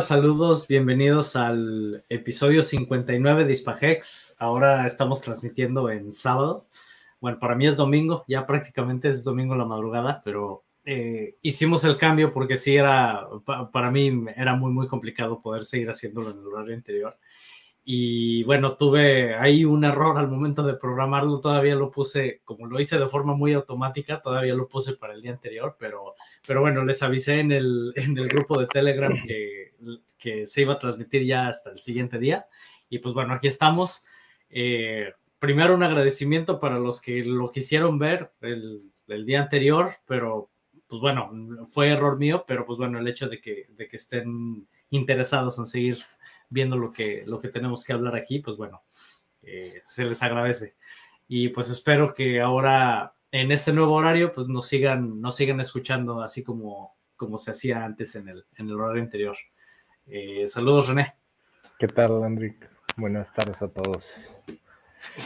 Saludos, bienvenidos al episodio 59 de Hispahex. Ahora estamos transmitiendo en sábado. Bueno, para mí es domingo, ya prácticamente es domingo la madrugada, pero eh, hicimos el cambio porque sí era, para mí era muy, muy complicado poder seguir haciéndolo en el horario anterior. Y bueno, tuve ahí un error al momento de programarlo, todavía lo puse, como lo hice de forma muy automática, todavía lo puse para el día anterior, pero, pero bueno, les avisé en el, en el grupo de Telegram que, que se iba a transmitir ya hasta el siguiente día. Y pues bueno, aquí estamos. Eh, primero un agradecimiento para los que lo quisieron ver el, el, día anterior, pero pues bueno, fue error mío, pero pues bueno, el hecho de que, de que estén interesados en seguir viendo lo que, lo que tenemos que hablar aquí, pues bueno, eh, se les agradece. Y pues espero que ahora en este nuevo horario, pues nos sigan, nos sigan escuchando así como, como se hacía antes en el, en el horario anterior. Eh, saludos, René. ¿Qué tal, Andrick? Buenas tardes a todos.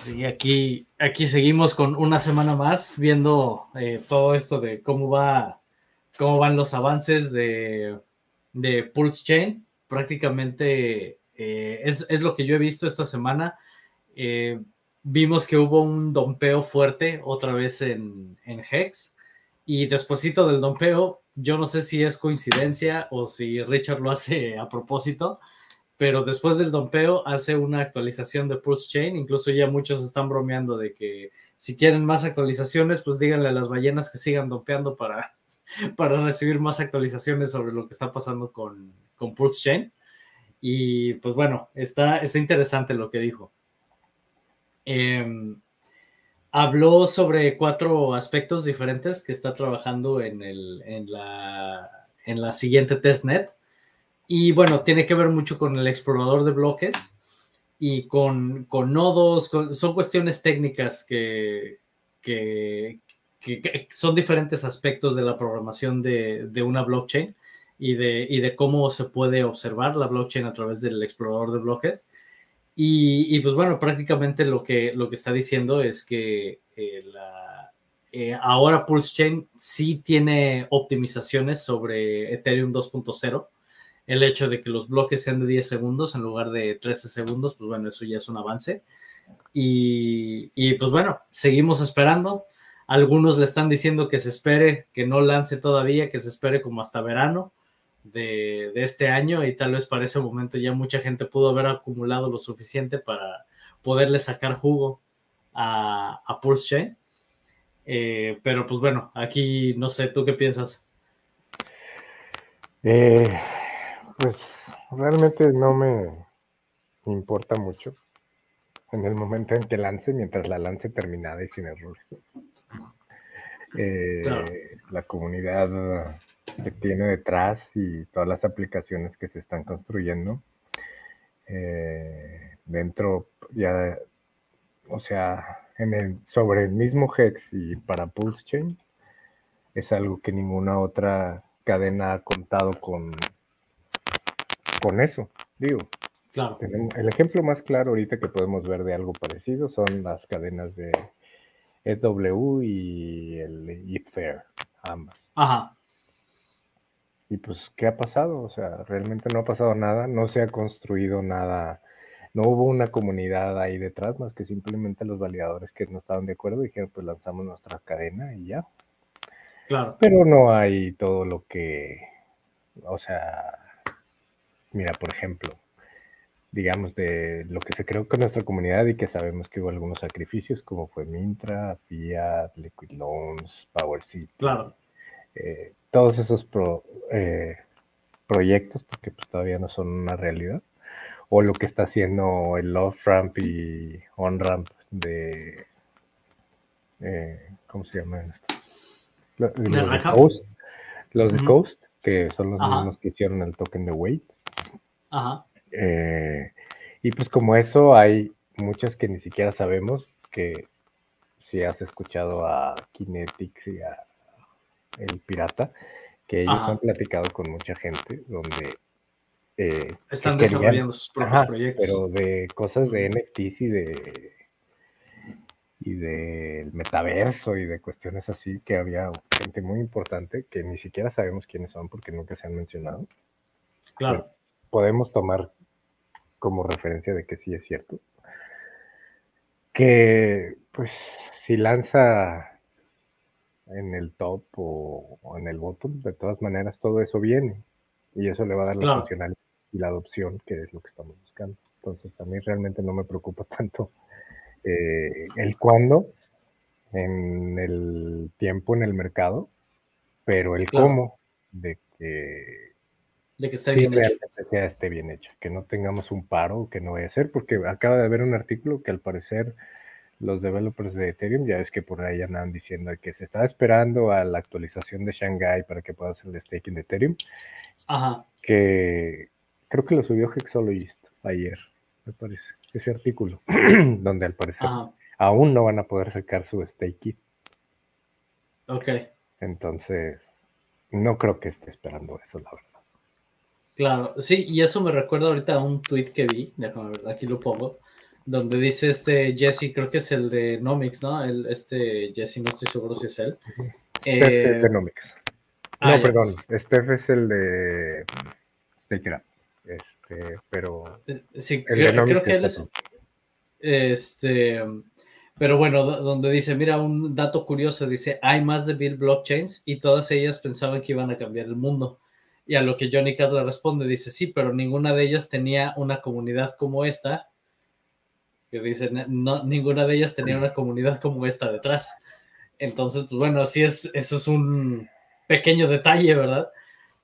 Sí, aquí, aquí seguimos con una semana más viendo eh, todo esto de cómo va, cómo van los avances de, de Pulse Chain prácticamente eh, es, lo que yo he visto esta semana. Eh, vimos que hubo un dompeo fuerte otra vez en, Hex y despuesito del dompeo, yo no sé si es coincidencia o si Richard lo hace a propósito, pero después del dompeo hace una actualización de Pulse Chain, incluso ya muchos están bromeando de que si quieren más actualizaciones, pues díganle a las ballenas que sigan dompeando para, para recibir más actualizaciones sobre lo que está pasando con, con Pulse Chain. Y pues bueno, está, está interesante lo que dijo. Em, habló sobre cuatro aspectos diferentes que está trabajando en, el, en, la, en la siguiente testnet. Y bueno, tiene que ver mucho con el explorador de bloques y con, con nodos, son cuestiones técnicas que, que, que, son diferentes aspectos de la programación de, de una blockchain y de, y de, cómo se puede observar la blockchain a través del explorador de bloques. Y, y pues bueno, prácticamente lo que, lo que está diciendo es que eh, la, eh, ahora Pulse Chain sí tiene optimizaciones sobre Ethereum 2.0. El hecho de que los bloques sean de 10 segundos en lugar de 13 segundos, pues bueno, eso ya es un avance. Y, y pues bueno, seguimos esperando. Algunos le están diciendo que se espere, que no lance todavía, que se espere como hasta verano de, este año y tal vez para ese momento ya mucha gente pudo haber acumulado lo suficiente para poderle sacar jugo a, a Pulse. Eh, pero pues bueno, aquí no sé, ¿tú qué piensas? Eh, pues realmente no me importa mucho en el momento en que lance, mientras la lance terminada y sin error. Eh, la comunidad que tiene detrás y todas las aplicaciones que se están construyendo. Eh, dentro ya, o sea, en el, sobre el mismo Hex y para Pulse Chain, es algo que ninguna otra cadena ha contado con, con eso, digo. Claro. El ejemplo más claro ahorita que podemos ver de algo parecido son las cadenas de EW y el ETHFAIR, ambas. Ajá. Y pues, ¿qué ha pasado? O sea, realmente no ha pasado nada, no se ha construido nada, no hubo una comunidad ahí detrás, más que simplemente los validadores que no estaban de acuerdo dijeron, pues lanzamos nuestra cadena y ya. Claro. Pero no hay todo lo que, o sea, mira, por ejemplo, digamos, de lo que se creó con nuestra comunidad y que sabemos que hubo algunos sacrificios, como fue Mintra, Fiat, Liquid Loans, Power City. Claro. Eh, todos esos eh, proyectos, porque pues todavía no son una realidad, o lo que está haciendo el Love Ramp y On Ramp de, eh, ¿cómo se llama Los, de Coast, los de Coast, que son los mismos que hicieron el token de Wait. Eh, y pues como eso hay muchas que ni siquiera sabemos que si has escuchado a Kinetics y a el pirata, que ellos han platicado con mucha gente donde... Eh, Están desarrollando sus propios proyectos. Pero de cosas de NFTs y de y del metaverso y de cuestiones así, que había gente muy importante que ni siquiera sabemos quiénes son porque nunca se han mencionado. Claro. Podemos tomar como referencia de que sí es cierto. Que, pues, si lanza en el top o, en el bottom, de todas maneras todo eso viene. Y eso le va a dar la funcionalidad y la adopción, que es lo que estamos buscando. Entonces, a mí realmente no me preocupa tanto eh, el cuándo en el tiempo en el mercado, pero el cómo de que, de que esté bien hecho. esté bien hecho, que no tengamos un paro, que no vaya a ser, porque acaba de haber un artículo que al parecer los developers de Ethereum, ya es que por ahí andan diciendo que se está esperando a la actualización de Shanghai para que pueda hacer el staking de Ethereum. Ajá. Que creo que lo subió Hexologist ayer, me parece, ese artículo, donde al parecer aún no van a poder sacar su staking. Ok. Entonces, no creo que esté esperando eso, la verdad. Claro, sí, y eso me recuerda ahorita a un tweet que vi, déjame ver, aquí lo pongo, donde dice este Jesse, creo que es el de Nomics, ¿no? El, este Jesse, no estoy seguro si es él. Steph es de eh, Nomics. Ah, no, perdón, Steph es el de Stake Este, pero. Eh, sí, creo, que él es. Este. Pero bueno, donde dice, mira, un dato curioso, dice, hay más de mil blockchains y todas ellas pensaban que iban a cambiar el mundo. Y a lo que Johnny Cat le responde, dice, sí, pero ninguna de ellas tenía una comunidad como esta que dicen, no, ninguna de ellas tenía una comunidad como esta detrás. Entonces, pues bueno, sí es, eso es un pequeño detalle, ¿verdad?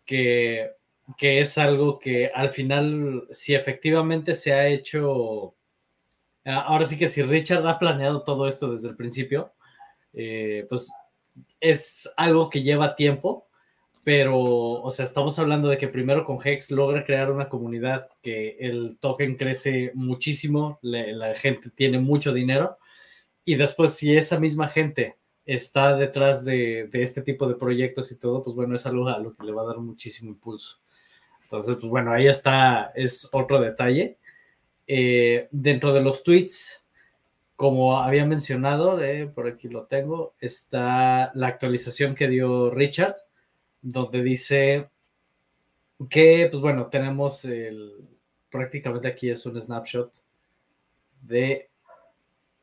Que, que es algo que al final, si efectivamente se ha hecho, ahora sí que si Richard ha planeado todo esto desde el principio, eh, pues es algo que lleva tiempo pero, o sea, estamos hablando de que primero con Hex logra crear una comunidad que el token crece muchísimo, la, gente tiene mucho dinero, y después si esa misma gente está detrás de, este tipo de proyectos y todo, pues bueno, es algo a lo que le va a dar muchísimo impulso. Entonces, pues bueno, ahí está, es otro detalle. Eh, dentro de los tweets, como había mencionado, eh, por aquí lo tengo, está la actualización que dio Richard donde dice que, pues bueno, tenemos el, prácticamente aquí es un snapshot de,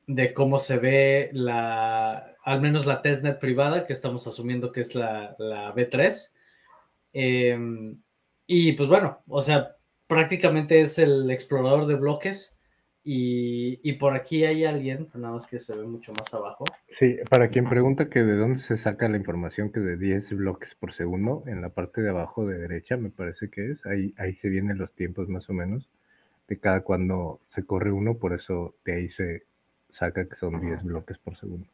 de cómo se ve la, al menos la testnet privada, que estamos asumiendo que es la, la B3. Em, y pues bueno, o sea, prácticamente es el explorador de bloques y, por aquí hay alguien, nada más que se ve mucho más abajo. Sí, para quien pregunta que de dónde se saca la información que de 10 bloques por segundo, en la parte de abajo de derecha me parece que es, ahí, ahí se vienen los tiempos más o menos de cada cuando se corre uno, por eso de ahí se saca que son 10 bloques por segundo.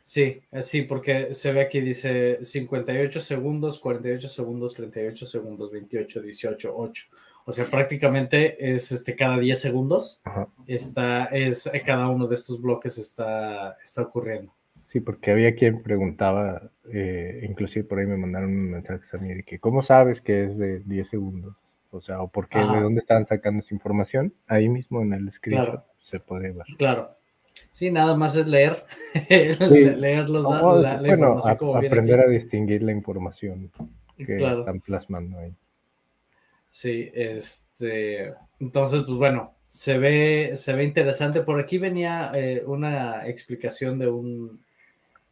Sí, eh, sí, porque se ve aquí, dice 58 segundos, 48 segundos, 38 segundos, 28, 18, 8. O sea, prácticamente es este, cada 10 segundos. Está, es, cada uno de estos bloques está, está ocurriendo. Sí, porque había quien preguntaba, eh, inclusive por ahí me mandaron un mensaje a mí de que, ¿cómo sabes que es de 10 segundos? O sea, ¿o por qué? ¿De dónde están sacando esa información? Ahí mismo en el escrito se puede ver. Claro. Sí, nada más es leer, leer los bueno, aprender a distinguir la información que están plasmando ahí. Sí, este, entonces, pues bueno, se ve, se ve interesante. Por aquí venía eh, una explicación de un,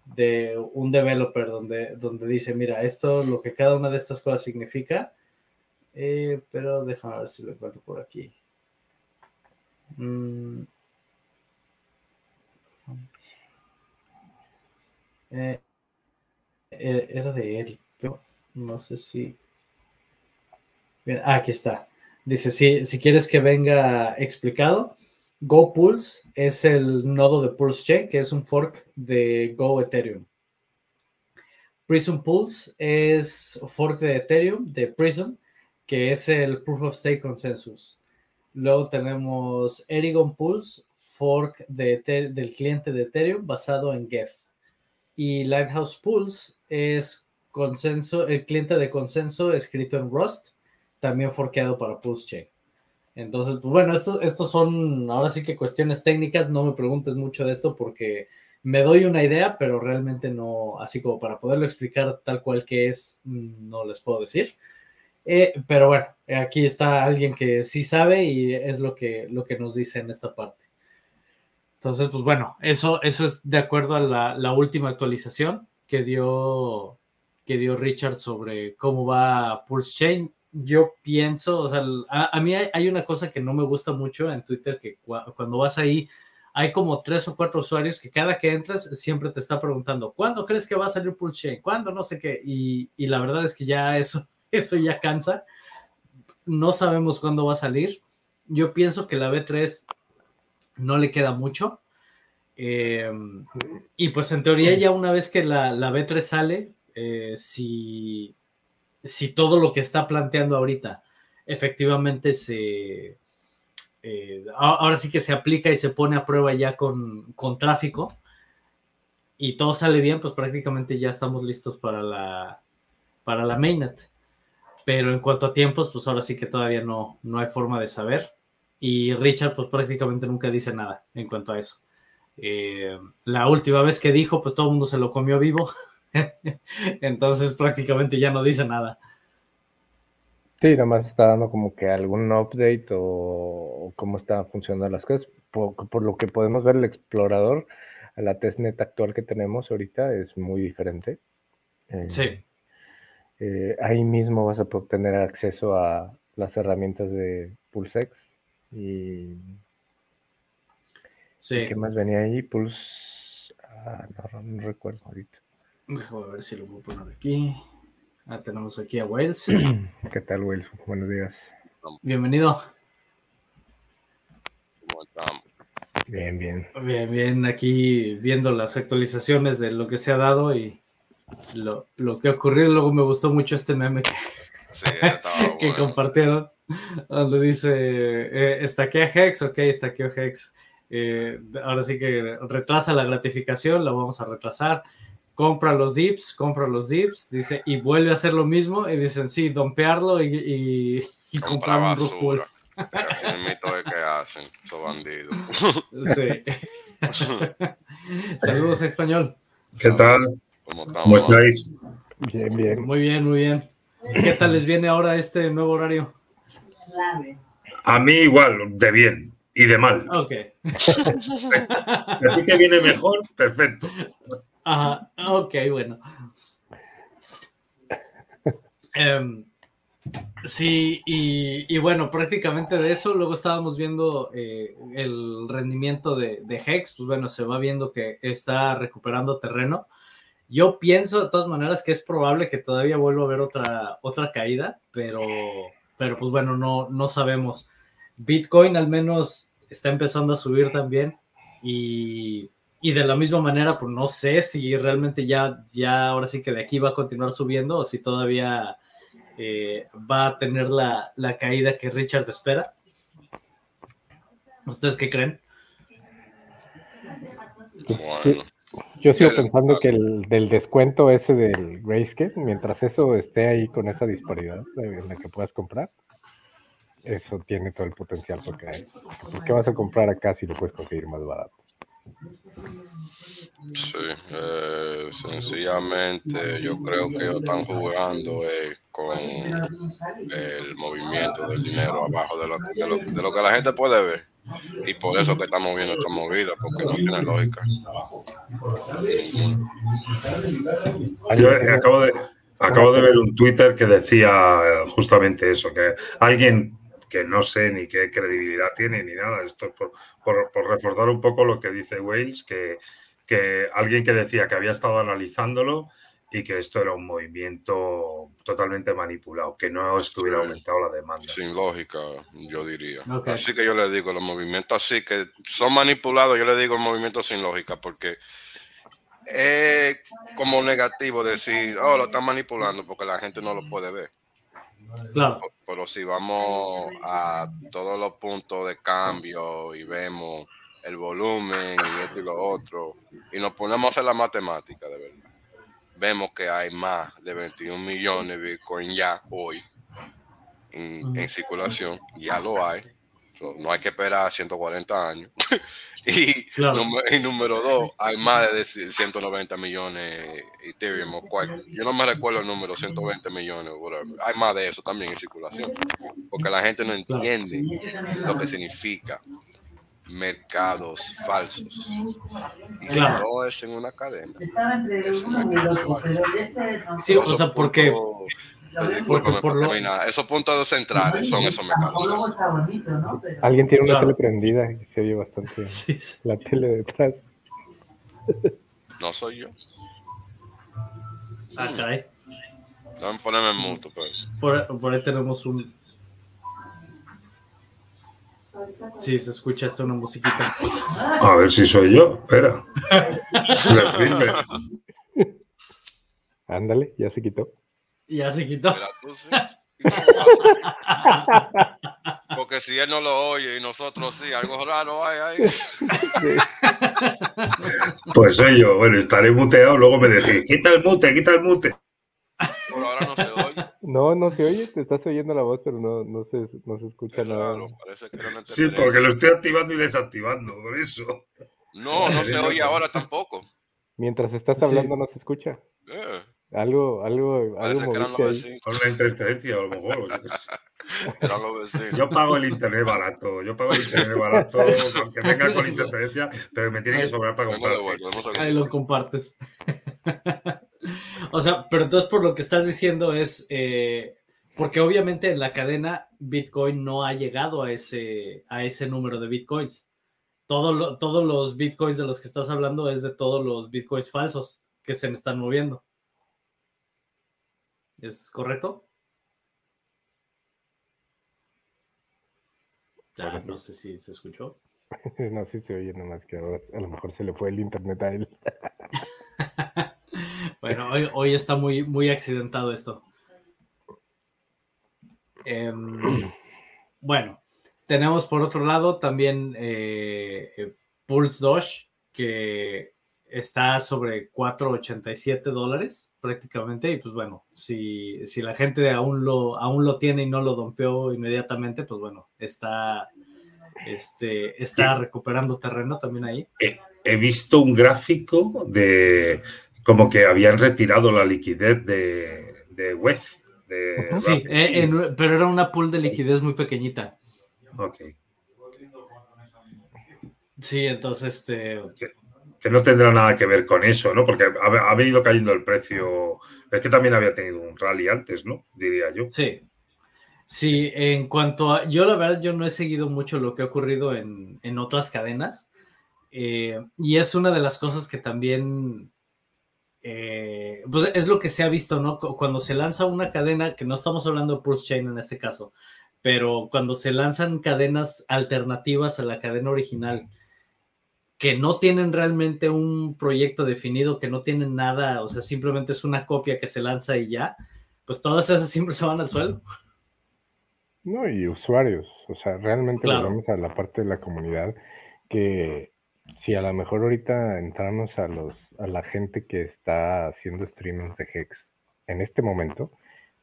de un developer donde, donde dice, mira, esto, lo que cada una de estas cosas significa, eh, pero déjame ver si lo encuentro por aquí. Mm. Eh, era de él, pero no sé si aquí está. Dice, si, si quieres que venga explicado, GoPulse es el nodo de Pulse Chain, que es un fork de Go Ethereum. Prism Pulse es fork de Ethereum, de Prism, que es el Proof of Stake Consensus. Luego tenemos Erigon Pulse, fork de del cliente de Ethereum basado en Geth. Y Lighthouse Pulse es consenso, el cliente de consenso escrito en Rust también forqueado para Pulse Chain. Entonces, pues bueno, estos, estos son ahora sí que cuestiones técnicas, no me preguntes mucho de esto porque me doy una idea, pero realmente no, así como para poderlo explicar tal cual que es, no les puedo decir. Eh, pero bueno, aquí está alguien que sí sabe y es lo que, lo que nos dice en esta parte. Entonces, pues bueno, eso, eso es de acuerdo a la, última actualización que dio, que dio Richard sobre cómo va Pulse Chain. Yo pienso, o sea, a, mí hay, una cosa que no me gusta mucho en Twitter, que cuando vas ahí, hay como tres o cuatro usuarios que cada que entras siempre te está preguntando, ¿cuándo crees que va a salir Pulse? ¿Cuándo? No sé qué. Y, y la verdad es que ya eso, eso ya cansa. No sabemos cuándo va a salir. Yo pienso que la B3 no le queda mucho. Eh, y pues en teoría ya una vez que la, B3 sale, eh, si, si todo lo que está planteando ahorita efectivamente se... Eh, ahora sí que se aplica y se pone a prueba ya con, con tráfico y todo sale bien, pues prácticamente ya estamos listos para la, para la mainnet. Pero en cuanto a tiempos, pues ahora sí que todavía no, no hay forma de saber. Y Richard, pues prácticamente nunca dice nada en cuanto a eso. Eh, la última vez que dijo, pues todo el mundo se lo comió vivo. Entonces prácticamente ya no dice nada. Sí, nomás está dando como que algún update o, cómo están funcionando las cosas. Por, lo que podemos ver, el explorador a la testnet actual que tenemos ahorita es muy diferente. Eh, sí. Eh, ahí mismo vas a poder tener acceso a las herramientas de PulseX y, sí. ¿qué más venía ahí? Pulse, ah, no, recuerdo ahorita. Déjame ver si lo puedo poner aquí. Ah, tenemos aquí a Wales. ¿Qué tal, Wales? Buenos días. Bienvenido. ¿Cómo estamos? Bien, bien. Bien, bien. Aquí viendo las actualizaciones de lo que se ha dado y lo, lo que ha ocurrido. Luego me gustó mucho este meme que, que compartieron, donde dice, eh, estaquea Hex, ok, estaqueo Hex. Eh, ahora sí que retrasa la gratificación, la vamos a retrasar. Compra los dips, compra los dips, dice, y vuelve a hacer lo mismo. Y dicen, sí, dompearlo y, y, comprar un basura. Así el mito de que hacen, esos bandidos. Sí. Saludos, español. ¿Qué tal? ¿Cómo, estáis? Bien, bien. Muy bien, muy bien. ¿Qué tal les viene ahora este nuevo horario? A mí igual, de bien y de mal. Ok. A ti te viene mejor, perfecto. Ajá, ok, bueno. Em, sí, y, bueno, prácticamente de eso, luego estábamos viendo eh, el rendimiento de, de, Hex, pues bueno, se va viendo que está recuperando terreno. Yo pienso de todas maneras que es probable que todavía vuelva a haber otra, otra caída, pero, pero pues bueno, no, no sabemos. Bitcoin al menos está empezando a subir también y, de la misma manera, pues no sé si realmente ya, ya ahora sí que de aquí va a continuar subiendo o si todavía eh, va a tener la, la caída que Richard espera. ¿Ustedes qué creen? Bueno. Yo sigo pensando que el del descuento ese del Grayscale, mientras eso esté ahí con esa disparidad en la que puedas comprar, eso tiene todo el potencial porque ¿por qué vas a comprar acá si lo puedes conseguir más barato? Sí, eh, sencillamente yo creo que ellos están jugando eh, con el movimiento del dinero abajo de lo, de, lo, que la gente puede ver. Y por eso que estamos viendo esta movida, porque no tiene lógica. Yo acabo de, acabo de ver un Twitter que decía justamente eso, que alguien que no sé ni qué credibilidad tiene ni nada, esto por, por, por reforzar un poco lo que dice Wales, que, que alguien que decía que había estado analizándolo y que esto era un movimiento totalmente manipulado, que no estuviera aumentado la demanda. Sin lógica, yo diría. Así que yo le digo, los movimientos así que son manipulados, yo le digo movimientos sin lógica, porque es como negativo decir, oh, lo están manipulando porque la gente no lo puede ver. Claro. Pero si vamos a todos los puntos de cambio y vemos el volumen y esto y lo otro, y nos ponemos a hacer la matemática de verdad vemos que hay más de 21 millones de Bitcoin ya hoy en, circulación, ya lo hay. no hay que esperar 140 años. y, número dos, hay más de 190 millones Ethereum o cual. Yo no me recuerdo el número, 120 millones. Hay más de eso también en circulación. Porque la gente no entiende lo que significa mercados falsos. Y si no es en una cadena, es un mercado Sí, o sea, porque esos puntos centrales son esos mercados. Alguien tiene una tele prendida y se oye bastante la tele detrás. No soy yo. Ah, caray. Dame ponerme en muto, pues. Por, por ahí tenemos un. Sí, se escucha esto una musiquita. A ver si soy yo. Espera. Ándale, ya se quitó. Ya se quitó. Porque si él no lo oye y nosotros sí, algo raro hay ahí. Pues soy yo. Bueno, estaré muteado, luego me decís, quita el mute, quita el mute. Por ahora no se oye. No, no se oye, te estás oyendo la voz, pero no, no, se, no se escucha nada. sí, porque lo estoy activando y desactivando, por eso. No, no se oye ahora tampoco. Mientras estás hablando no se escucha. Eh. Algo, algo, algo que eran los vecinos. Con la interferencia, a lo mejor. Yo pago el internet barato, yo pago el internet barato, aunque venga con interferencia, pero me tiene que sobrar para comprar. Ahí lo compartes. o sea, pero entonces por lo que estás diciendo es, eh, porque obviamente en la cadena Bitcoin no ha llegado a ese, a ese número de Bitcoins. Todo todos los Bitcoins de los que estás hablando es de todos los Bitcoins falsos que se están moviendo. ¿Es correcto? Ya, no sé si se escuchó. no, sí se oye, nomás que a lo mejor se le fue el internet a él. bueno, hoy, está muy, muy accidentado esto. Em, bueno, tenemos por otro lado también eh, eh, Pulse Doge, que está sobre 4.87 dólares prácticamente y pues bueno, si, si la gente aún lo, aún lo tiene y no lo dompeó inmediatamente, pues bueno, está, este, está recuperando terreno también ahí. He, visto un gráfico de como que habían retirado la liquidez de, de web. sí, eh, pero era una pool de liquidez muy pequeñita. Ok. Sí, entonces este que no tendrá nada que ver con eso, ¿no? Porque ha, venido cayendo el precio. Es que también había tenido un rally antes, ¿no? Diría yo. Sí. Sí, en cuanto a. Yo, la verdad, yo no he seguido mucho lo que ha ocurrido en, otras cadenas. Eh, y es una de las cosas que también. Eh, pues es lo que se ha visto, ¿no? Cuando se lanza una cadena, que no estamos hablando de Pulse Chain en este caso, pero cuando se lanzan cadenas alternativas a la cadena original que no tienen realmente un proyecto definido, que no tienen nada, o sea, simplemente es una copia que se lanza y ya, pues todas esas siempre se van al suelo. No, y usuarios, o sea, realmente vamos a la parte de la comunidad que si a lo mejor ahorita entramos a los a la gente que está haciendo streamings de Hex en este momento,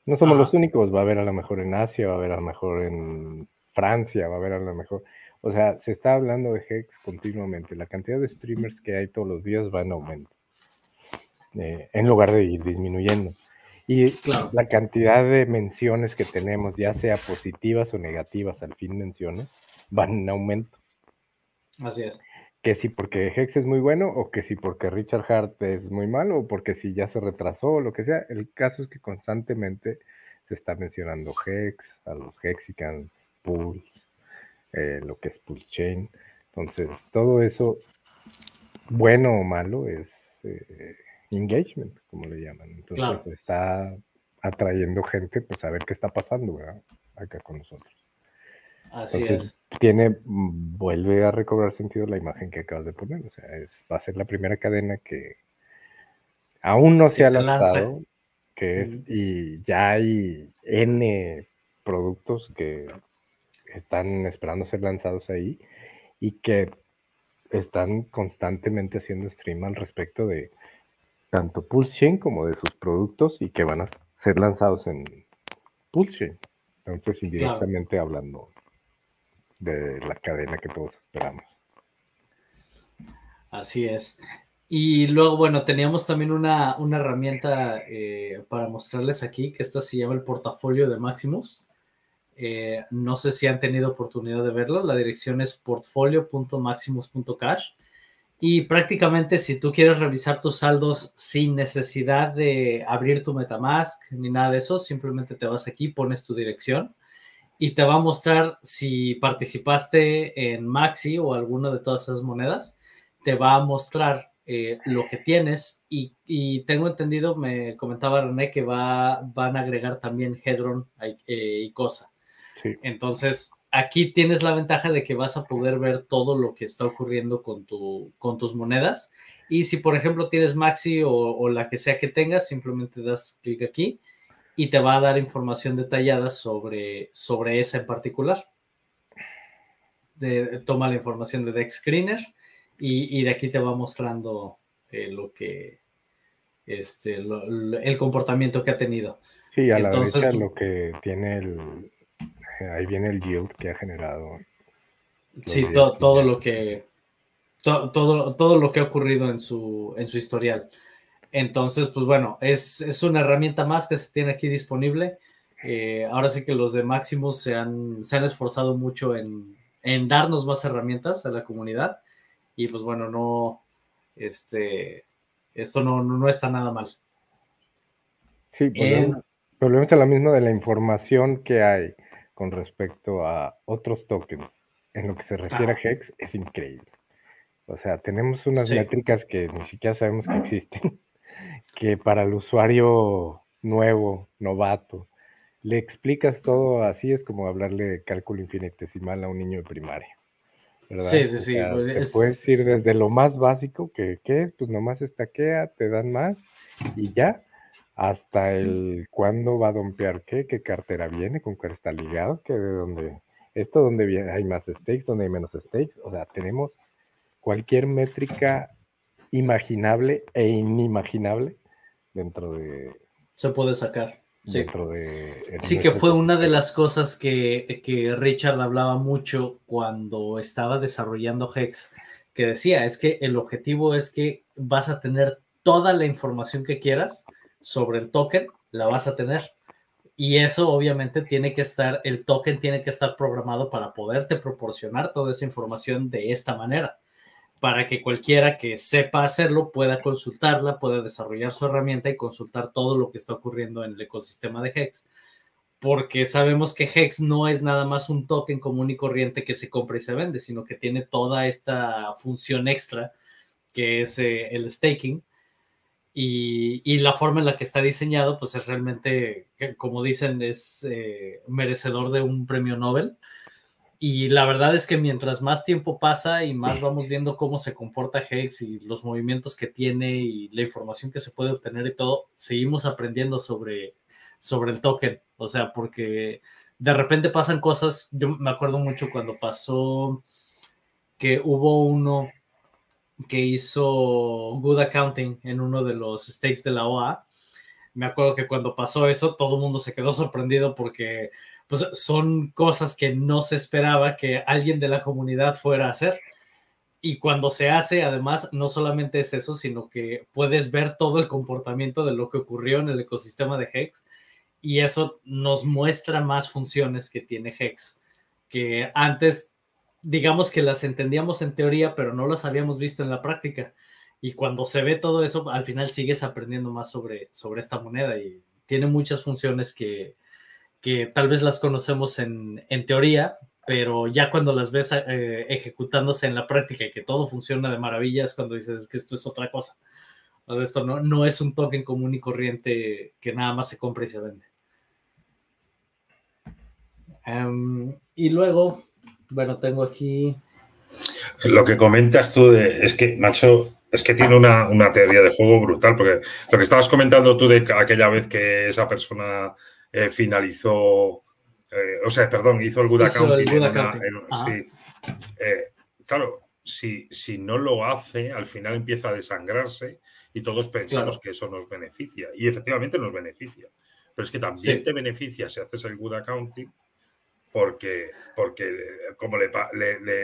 no somos los únicos, va a haber a lo mejor en Asia, va a haber a lo mejor en Francia, va a haber a lo mejor o sea, se está hablando de Hex continuamente. La cantidad de streamers que hay todos los días va en aumento, eh, en lugar de ir disminuyendo. Y la cantidad de menciones que tenemos, ya sea positivas o negativas, al fin menciones, van en aumento. Así es. Que si porque Hex es muy bueno, o que si porque Richard Hart es muy malo, o porque si ya se retrasó, o lo que sea. El caso es que constantemente se está mencionando Hex, a los Hexicans, Pools, eh, lo que es Pulse Chain. Entonces, todo eso, bueno o malo, es eh, engagement, como le llaman. Entonces, está atrayendo gente, pues a ver qué está pasando, ¿verdad? Acá con nosotros. Así es. Tiene, vuelve a recobrar sentido la imagen que acabas de poner. O sea, es, va a ser la primera cadena que aún no se ha lanzado, que es, y ya hay N productos que están esperando ser lanzados ahí y que están constantemente haciendo stream al respecto de tanto Pulse como de sus productos y que van a ser lanzados en Pulse Entonces, indirectamente hablando de la cadena que todos esperamos. Así es. Y luego, bueno, teníamos también una, una herramienta eh, para mostrarles aquí, que esta se llama el portafolio de Maximus. Eh, no sé si han tenido oportunidad de verlo. La dirección es portfolio.maximus.cash. Y prácticamente si tú quieres revisar tus saldos sin necesidad de abrir tu Metamask ni nada de eso, simplemente te vas aquí, pones tu dirección y te va a mostrar si participaste en Maxi o alguna de todas esas monedas. Te va a mostrar eh, lo que tienes y, tengo entendido, me comentaba René que va, van a agregar también Hedron eh, y Cosa. Entonces, aquí tienes la ventaja de que vas a poder ver todo lo que está ocurriendo con, tu, con tus monedas. Y si, por ejemplo, tienes Maxi o, la que sea que tengas, simplemente das clic aquí y te va a dar información detallada sobre, sobre esa en particular. toma la información de Dex Screener y, de aquí te va mostrando eh, lo que, este, el comportamiento que ha tenido. Sí, a la vez lo que tiene el, ahí viene el yield que ha generado. Sí, todo lo que todo, todo lo que ha ocurrido en su, en su historial. Entonces, pues bueno, es, una herramienta más que se tiene aquí disponible. Eh, ahora sí que los de Maximus se han, se han esforzado mucho en, darnos más herramientas a la comunidad. Y pues bueno, no, este, esto no, no, está nada mal. Sí, volvemos, a la misma de la información que hay con respecto a otros tokens en lo que se refiere a Hex es increíble. O sea, tenemos unas métricas que ni siquiera sabemos que existen, que para el usuario nuevo, novato, le explicas todo así, es como hablarle de cálculo infinitesimal a un niño de primaria. Sí, sí, sí. Pues puedes ir desde lo más básico, que, ¿qué? Pues nomás estaquea, te dan más y ya, hasta el cuándo va a dompear qué, qué cartera viene, con qué está ligado, que de dónde, esto donde viene, hay más stakes, donde hay menos stakes, o sea, tenemos cualquier métrica imaginable e inimaginable dentro de... Se puede sacar. Sí. De... Sí, que fue una de las cosas que, que Richard hablaba mucho cuando estaba desarrollando Hex, que decía, es que el objetivo es que vas a tener toda la información que quieras, sobre el token, la vas a tener. Y eso obviamente tiene que estar, el token tiene que estar programado para poderte proporcionar toda esa información de esta manera, para que cualquiera que sepa hacerlo pueda consultarla, pueda desarrollar su herramienta y consultar todo lo que está ocurriendo en el ecosistema de Hex. Porque sabemos que Hex no es nada más un token común y corriente que se compra y se vende, sino que tiene toda esta función extra que es eh, el staking, y, la forma en la que está diseñado, pues es realmente, como dicen, es eh, merecedor de un premio Nobel. Y la verdad es que mientras más tiempo pasa y más vamos viendo cómo se comporta Hex y los movimientos que tiene y la información que se puede obtener y todo, seguimos aprendiendo sobre, sobre el token. O sea, porque de repente pasan cosas, yo me acuerdo mucho cuando pasó que hubo uno que hizo Good Accounting en uno de los stakes de la OA. Me acuerdo que cuando pasó eso, todo el mundo se quedó sorprendido porque pues, son cosas que no se esperaba que alguien de la comunidad fuera a hacer. Y cuando se hace, además, no solamente es eso, sino que puedes ver todo el comportamiento de lo que ocurrió en el ecosistema de Hex. Y eso nos muestra más funciones que tiene Hex, que antes digamos que las entendíamos en teoría, pero no las habíamos visto en la práctica. Y cuando se ve todo eso, al final sigues aprendiendo más sobre, sobre esta moneda y tiene muchas funciones que, que tal vez las conocemos en, en, teoría, pero ya cuando las ves eh, ejecutándose en la práctica y que todo funciona de maravilla es cuando dices que esto es otra cosa. Esto no, no es un token común y corriente que nada más se compra y se vende. Em, y luego, bueno, tengo aquí. Lo que comentas tú de, es que, macho, es que tiene una, teoría de juego brutal, porque lo que estabas comentando tú de aquella vez que esa persona eh, finalizó, eh, o sea, perdón, hizo el good accounting. sí, eh, claro, si, si, no lo hace, al final empieza a desangrarse y todos pensamos que eso nos beneficia. Y efectivamente nos beneficia. Pero es que también te beneficia si haces el good accounting porque, porque como le,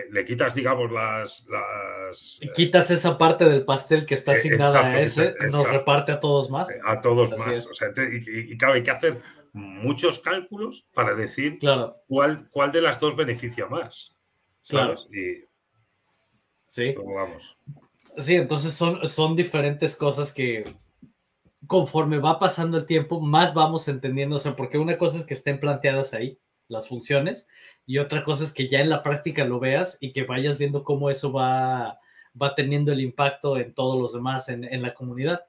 le, quitas, digamos, las... las eh, quitas esa parte del pastel que está asignada a ese, nos reparte a todos más. A todos más. y, claro, hay que hacer muchos cálculos para decir claro. cuál, cuál de las dos beneficia más. ¿sabes? Y, sí. Vamos. Sí, entonces son, son diferentes cosas que conforme va pasando el tiempo, más vamos entendiendo, o sea, porque una cosa es que estén planteadas ahí las funciones y otra cosa es que ya en la práctica lo veas y que vayas viendo cómo eso va, va teniendo el impacto en todos los demás en, en la comunidad.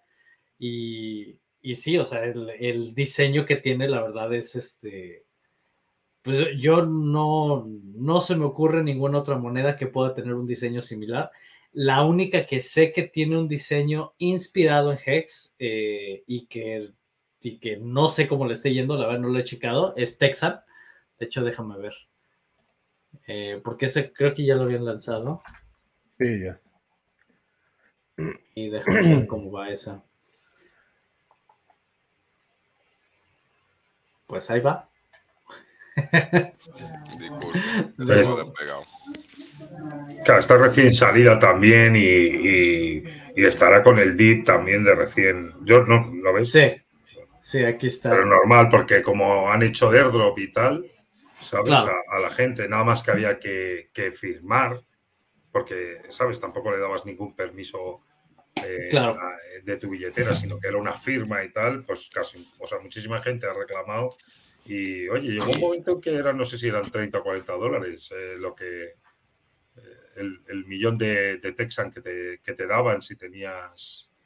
Y, y, sí, o sea, el, el, diseño que tiene, la verdad es este, pues yo no, no se me ocurre ninguna otra moneda que pueda tener un diseño similar. La única que sé que tiene un diseño inspirado en Hex eh, y, que, y que no sé cómo le esté yendo, la verdad no lo he checado, es Texan. De hecho, déjame ver. Eh, porque ese creo que ya lo habían lanzado. Sí, ya. Y déjame ver cómo va esa. Pues ahí va. Disculpe, pegado. Claro, está recién salida también y, estará con el DIP también de recién. Yo no, ¿lo ves? Sí, sí, aquí está. Pero normal, porque como han hecho airdrop y tal, ¿sabes? A, la gente, nada más que había que, firmar, porque, ¿sabes? Tampoco le dabas ningún permiso eh, de tu billetera, sino que era una firma y tal, pues casi, o sea, muchísima gente ha reclamado. Y oye, llegó un momento que eran, no sé si eran 30 o 40 dólares eh, lo que el, millón de, de, Texan que te, que te daban si tenías.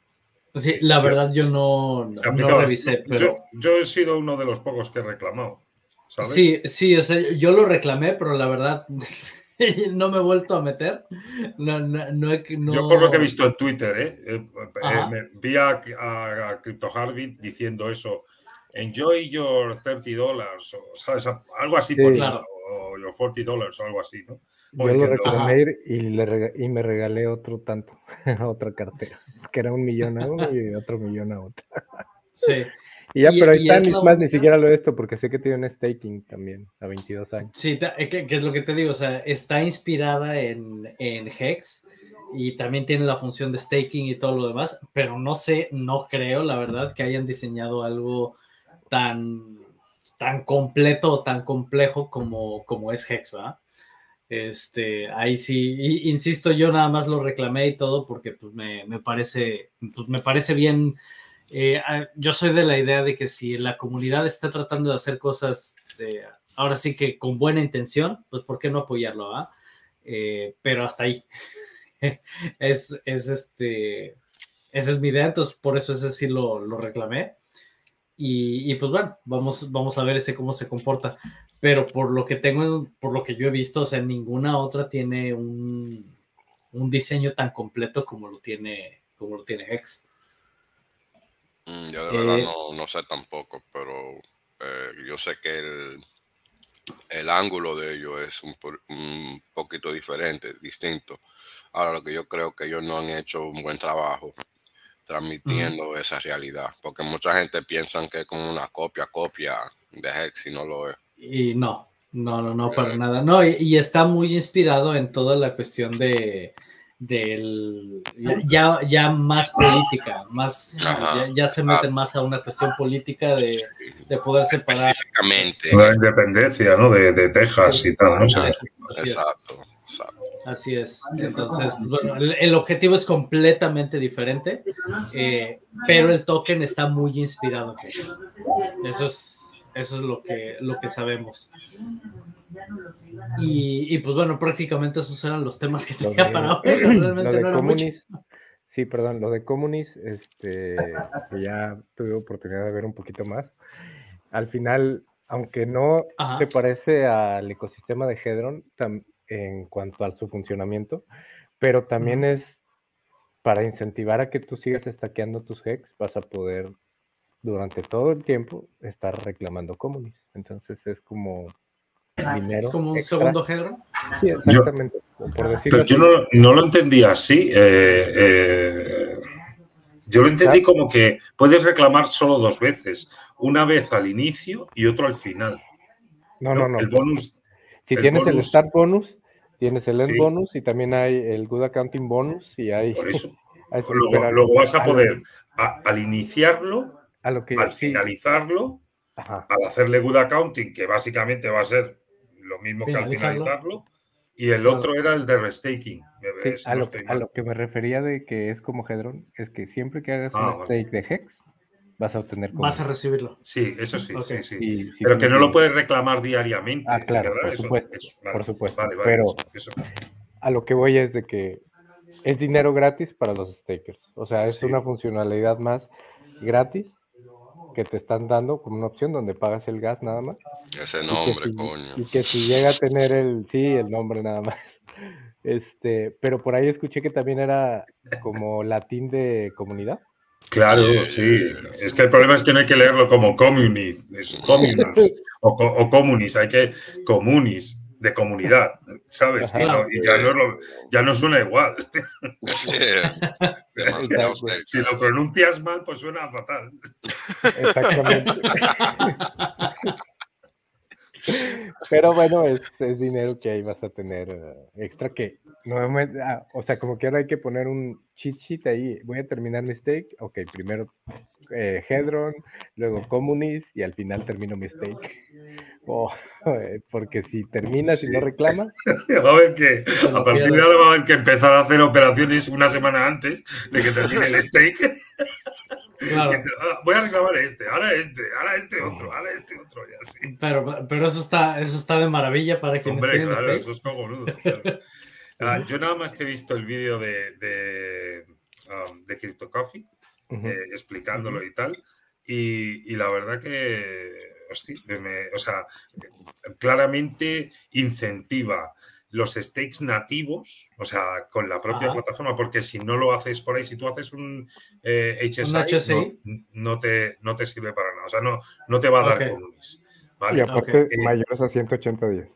Sí, la verdad yo no, no revisé, pero. Yo, he sido uno de los pocos que he reclamado. Sí, sí, o sea, yo lo reclamé, pero la verdad no me he vuelto a meter. No, no, Yo por lo que he visto en Twitter, ¿eh? eh, eh me vi a, a, Crypto diciendo eso. Enjoy your 30 dólares, o algo así, por, claro. o your 40 dólares, o algo así, ¿no? Yo lo reclamé y, le y me regalé otro tanto, otra cartera, que era un millón a uno y otro millón a otro. Sí. Y ya, pero ahí está, más ni siquiera lo he esto, porque sé que tiene un staking también a 22 años. Sí, eh, que, es lo que te digo, o sea, está inspirada en, en, Hex y también tiene la función de staking y todo lo demás, pero no sé, no creo, la verdad, que hayan diseñado algo tan, tan completo o tan complejo como, como es Hex, ¿verdad? Este, ahí sí, insisto, yo nada más lo reclamé y todo porque pues, me, parece, pues, me parece bien. Eh, ah, yo soy de la idea de que si la comunidad está tratando de hacer cosas, ahora sí que con buena intención, pues ¿por qué no apoyarlo? Ah? Eh, pero hasta ahí. es, es este, esa es mi idea, entonces por eso ese sí lo, lo reclamé. Y, y, pues bueno, vamos, vamos a ver ese cómo se comporta pero por lo que tengo, por lo que yo he visto, o sea, ninguna otra tiene un, un diseño tan completo como lo tiene, como lo tiene Hex. Mm, yo de verdad eh, no, no, sé tampoco, pero eh, yo sé que el, el, ángulo de ellos es un, un, poquito diferente, distinto. Ahora, lo que yo creo que ellos no han hecho un buen trabajo transmitiendo esa realidad, porque mucha gente piensa que es como una copia, copia de Hex y no lo es. Y no, no, no, no, para nada. No, y, está muy inspirado en toda la cuestión de del ya, ya más política, más ya, se meten más a una cuestión política de, de poder separar. Específicamente. La independencia, ¿no? De, de Texas y tal, ¿no? Exacto, exacto. Así es. Entonces, bueno, el, objetivo es completamente diferente, eh, pero el token está muy inspirado. Eso es eso es lo que, lo que sabemos. Y, pues bueno, prácticamente esos eran los temas que tenía para hoy. Realmente no Comunis, Sí, perdón, lo de Comunis, este, que ya tuve oportunidad de ver un poquito más. Al final, aunque no se parece al ecosistema de Hedron en cuanto a su funcionamiento, pero también es para incentivar a que tú sigas estaqueando tus hex, vas a poder durante todo el tiempo estar reclamando comunis. Entonces es como dinero. Es como un segundo Hedron. Sí, exactamente. Yo, pero yo no, no, lo entendí así. Eh, eh, yo lo entendí como que puedes reclamar solo dos veces, una vez al inicio y otro al final. No, no, no. El bonus, Si tienes el Start Bonus, tienes el End Bonus y también hay el Good Accounting Bonus y hay... Por eso. luego, vas a poder, al iniciarlo, a lo que, al finalizarlo, al hacerle Good Accounting, que básicamente va a ser lo mismo que al finalizarlo, y el otro era el de restaking. a, lo, que me refería de que es como Hedron, es que siempre que hagas ah, un stake de Hex, vas a obtener. Vas a recibirlo. Sí, eso sí, sí, sí. Pero que no lo puedes reclamar diariamente. Ah, claro, por supuesto. por supuesto. Pero a lo que voy es de que es dinero gratis para los stakers. O sea, es una funcionalidad más gratis que te están dando como una opción donde pagas el gas nada más. Ese nombre, coño. Y que si llega a tener el, sí, el nombre nada más. Este, pero por ahí escuché que también era como latín de comunidad. Claro, sí. Es que el problema es que no hay que leerlo como communis, comunis o, o comunis, hay que comunis de comunidad, ¿sabes? Y, ya, no ya, no suena igual. si lo pronuncias mal, pues suena fatal. Exactamente. Pero bueno, es, dinero que ahí vas a tener eh, extra que nuevamente, ah, o sea, como que ahora hay que poner un cheat sheet ahí. Voy a terminar mi stake. Ok, primero eh, Hedron, luego Communist y al final termino mi stake. Oh, porque si terminas y no reclamas. va a ver que a partir de ahora va a haber que empezar a hacer operaciones una semana antes de que termine el stake. Ah, voy a reclamar este, ahora este, ahora este otro, ahora este otro, ya sí. Pero, pero eso está, eso está de maravilla para que Hombre, claro, eso es cojonudo. Ah, yo nada más que he visto el vídeo de, de, um, de Crypto Coffee, eh, explicándolo y tal, y, y, la verdad que, hostia, o sea, claramente incentiva los stakes nativos, o sea, con la propia plataforma, porque si no lo haces por ahí, si tú haces un eh, HSI, No, te, no te sirve para nada, o sea, no, no te va a dar. ¿vale? Y aparte, mayores a 180 días.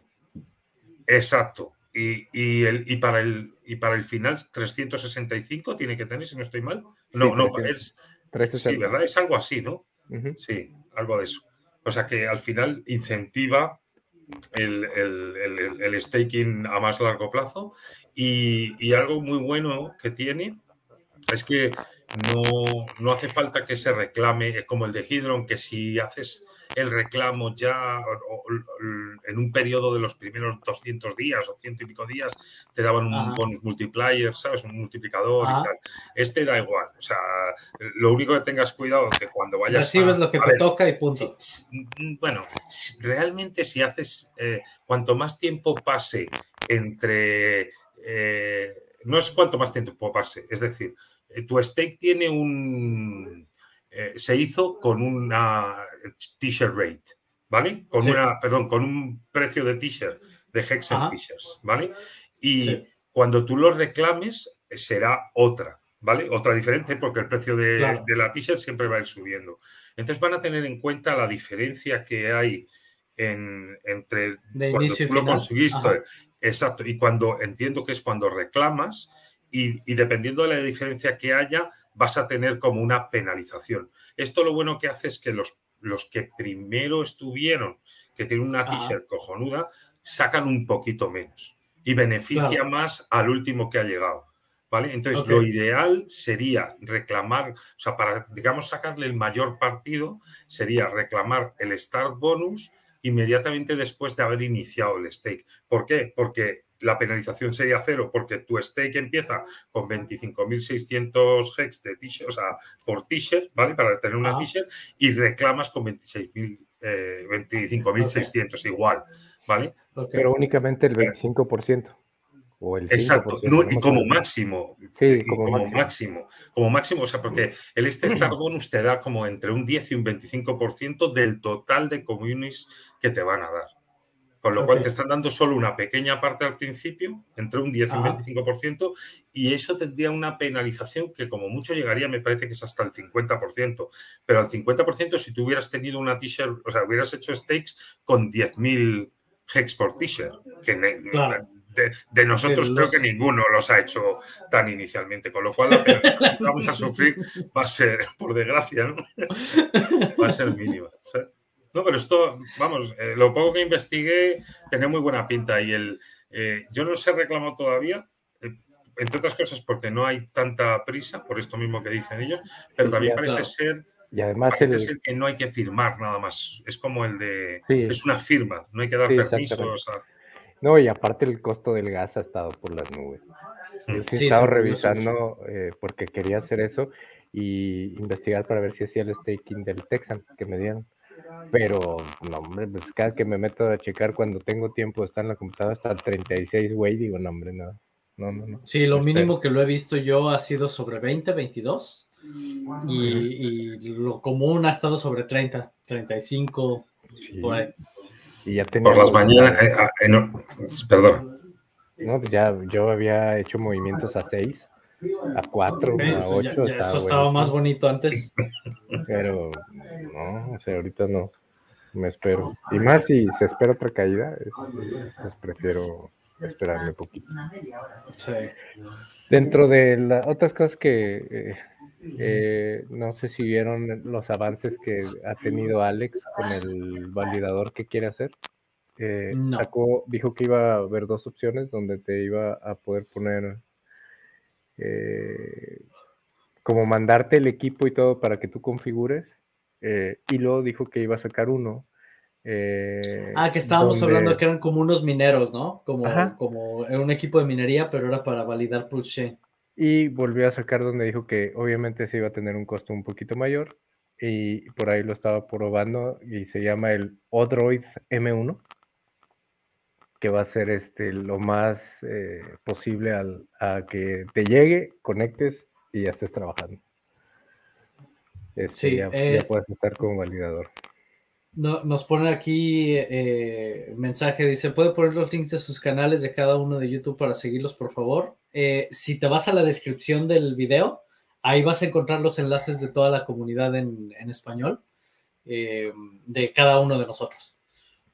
Exacto. Y, y, el, y, para el, y para el final, 365 tiene que tener, si no estoy mal. No, no, es. Sí, ¿verdad? Es algo así, ¿no? Sí, algo de eso. O sea que al final incentiva el, staking a más largo plazo. Y, algo muy bueno que tiene es que no, no, hace falta que se reclame, como el de Hydron, que si haces el reclamo ya en un periodo de los primeros 200 días o ciento y pico días, te daban un bonus multiplier, ¿sabes? Un multiplicador y tal. Este da igual. O sea, lo único que tengas cuidado es que cuando vayas. Recibes lo que te toca y punto. Mm, bueno, realmente si haces. Eh, cuanto más tiempo pase entre. Eh, no es cuanto más tiempo pase, es decir, eh, tu stake tiene un eh, se hizo con una t-shirt rate, ¿vale? Con una, perdón, con un precio de t-shirt, de Hexen t-shirts, ¿vale? Y cuando tú lo reclames, será otra, ¿vale? Otra diferencia porque el precio de, la t-shirt siempre va a ir subiendo. Entonces van a tener en cuenta la diferencia que hay entre cuando tú lo conseguiste, exacto, y cuando entiendo que es cuando reclamas, y, dependiendo de la diferencia que haya, vas a tener como una penalización. Esto lo bueno que hace es que los, los que primero estuvieron, que tienen una t-shirt cojonuda, sacan un poquito menos y beneficia más al último que ha llegado. ¿Vale? Entonces, lo ideal sería reclamar, o sea, para, digamos, sacarle el mayor partido, sería reclamar el start bonus inmediatamente después de haber iniciado el stake. ¿Por qué? Porque la penalización sería cero porque tu stake empieza con 25.600 hex de t-shirt, o sea, por t-shirt, ¿vale? Para tener una t-shirt y reclamas con 26.000, 25.600 eh, igual, ¿vale? Pero únicamente el 25%. O el Exacto, y como máximo, sí, como, máximo. como máximo, o sea, porque el este Star Bonus te da como entre un 10 y un 25% del total de communis que te van a dar. Con lo cual te están dando solo una pequeña parte al principio, entre un 10 y un 25%, y eso tendría una penalización que como mucho llegaría, me parece que es hasta el 50%. Pero al 50% si tú hubieras tenido una t-shirt, o sea, hubieras hecho stakes con 10.000 hex por t-shirt, que de, nosotros creo que ninguno los ha hecho tan inicialmente, con lo cual la que vamos a sufrir va a ser, por desgracia, ¿no? va a ser mínima. No, pero esto, vamos, eh, lo poco que investigué tenía muy buena pinta y el, eh, yo no se reclamado todavía, eh, entre otras cosas porque no hay tanta prisa, por esto mismo que dicen ellos, pero también parece ser... Y además parece ser que no hay que firmar nada más. Es como el de... es una firma, no hay que dar permisos. No, y aparte el costo del gas ha estado por las nubes. Mm. Yo sí he estado revisando porque quería hacer eso y investigar para ver si hacía el staking del Texan que me dieron. Pero, no, hombre, pues cada que me meto a checar cuando tengo tiempo, está en la computadora hasta el 36, güey, digo, no, hombre, no. No, no, no. Sí, lo mínimo que lo he visto yo ha sido sobre 20, 22. Y, y lo común ha estado sobre 30, 35, por ahí. Y ya por las mañanas, eh, ah, eh, no, perdón. No, pues ya yo había hecho movimientos a 6 a 4, a 8. eso estaba más bonito antes. Pero no, o sea, ahorita no. Me espero. Y más si se espera otra caída, pues prefiero esperarme un poquito. Sí. Dentro de las otras cosas que eh, eh, no sé si vieron los avances que ha tenido Alex con el validador que quiere hacer. Eh, sacó, dijo que iba a haber dos opciones donde te iba a poder poner eh, como mandarte el equipo y todo para que tú configures. Y luego dijo que iba a sacar uno. Ah, que estábamos hablando que eran como unos mineros, ¿no? Como, como un equipo de minería, pero era para validar Pulse Y volvió a sacar donde dijo que obviamente se iba a tener un costo un poquito mayor. Y por ahí lo estaba probando y se llama el Odroid M1 que va a ser este, lo más eh, posible al, a que te llegue, conectes y ya estés trabajando. Este, sí, ya, eh, puedes estar como validador. No, nos pone aquí eh, mensaje, dice, ¿puede poner los links de sus canales de cada uno de YouTube para seguirlos, por favor? si te vas a la descripción del video, ahí vas a encontrar los enlaces de toda la comunidad en, en español, de cada uno de nosotros.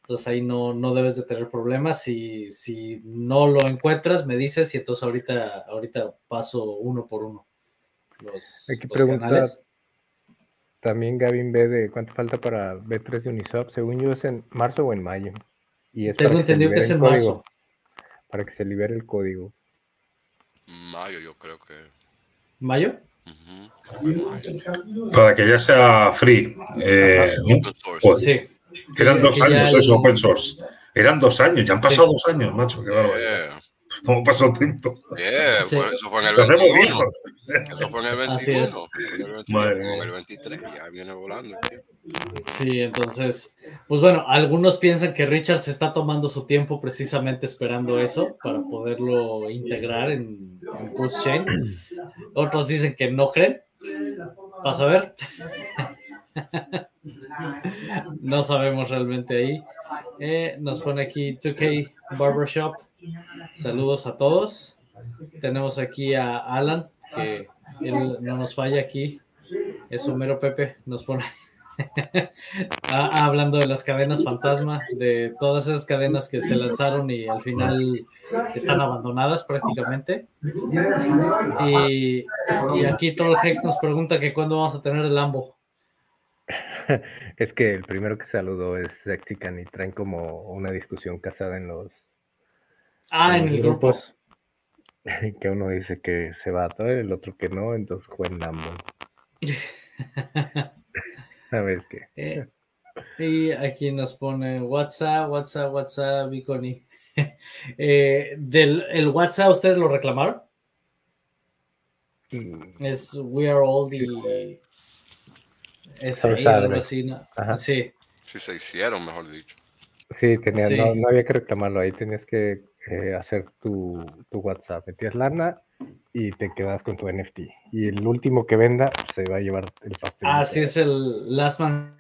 Entonces ahí no, no debes de tener problemas. Si, si no lo encuentras, me dices y entonces ahorita, ahorita paso uno por uno. Los. También Gavin ve de cuánto falta para B3 de Uniswap. Según yo es en marzo o en mayo. Y Tengo entendido que es en marzo. Para que se libere el código. Mayo, yo creo que. ¿Mayo? Para que ya sea free. Eh, pues, sí. Eran dos años eso, open source. Eran dos años, ya han pasado dos años, macho. Qué yeah. ¿Cómo pasó el tiempo? Yeah, eso fue en el 21. Eso fue en el 21. En el 23, ya viene volando. Sí, entonces, pues bueno, algunos piensan que Richard se está tomando su tiempo precisamente esperando eso para poderlo integrar en, en Push Chain. Otros dicen que no creen. Vas a ver. no sabemos realmente ahí. Eh, nos pone aquí 2K Barbershop. Saludos a todos. Tenemos aquí a Alan, que él no nos falla aquí. Es Homero Pepe, nos pone. Hablando de las cadenas fantasma, de todas esas cadenas que se lanzaron y al final están abandonadas prácticamente. Y, y aquí Troll Hex nos pregunta que cuándo vamos a tener el Lambo. es que el primero que saludó es Sexican y traen como una discusión casada en los, ah, en, los grupos. Que uno dice que se va a todo, el otro que no, entonces juegan ambos. ¿Sabes qué? Eh, y aquí nos pone WhatsApp, WhatsApp, WhatsApp, Biconi. eh, del el WhatsApp, ¿ustedes lo reclamaron? Mm. Es We Are All the ese, algo así, ¿no? Sí. Sí, se hicieron, mejor dicho. Sí, tenía, No, había que reclamarlo, ahí tenías que eh, hacer tu, tu, WhatsApp, metías lana y te quedas con tu NFT. Y el último que venda se va a llevar el pastel. Ah, sí, es el Last Man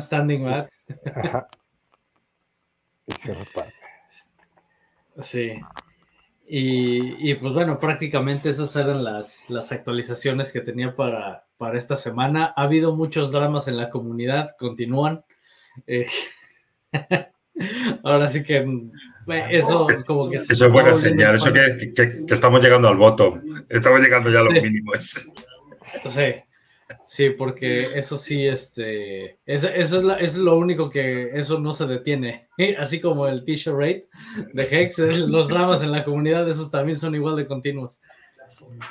Standing, ¿verdad? Ajá. Y se reparte. Sí. Y, y, pues bueno, prácticamente esas eran las, las actualizaciones que tenía para, para esta semana. Ha habido muchos dramas en la comunidad, continúan. Eh, ahora sí que eso como que... Eso es buena señal, eso que, que, estamos llegando al voto. Estamos llegando ya a los mínimos. Sí. Sí, porque eso sí, este, eso, eso es, lo único que eso no se detiene. Así como el t-shirt rate de Hex, los dramas en la comunidad, esos también son igual de continuos.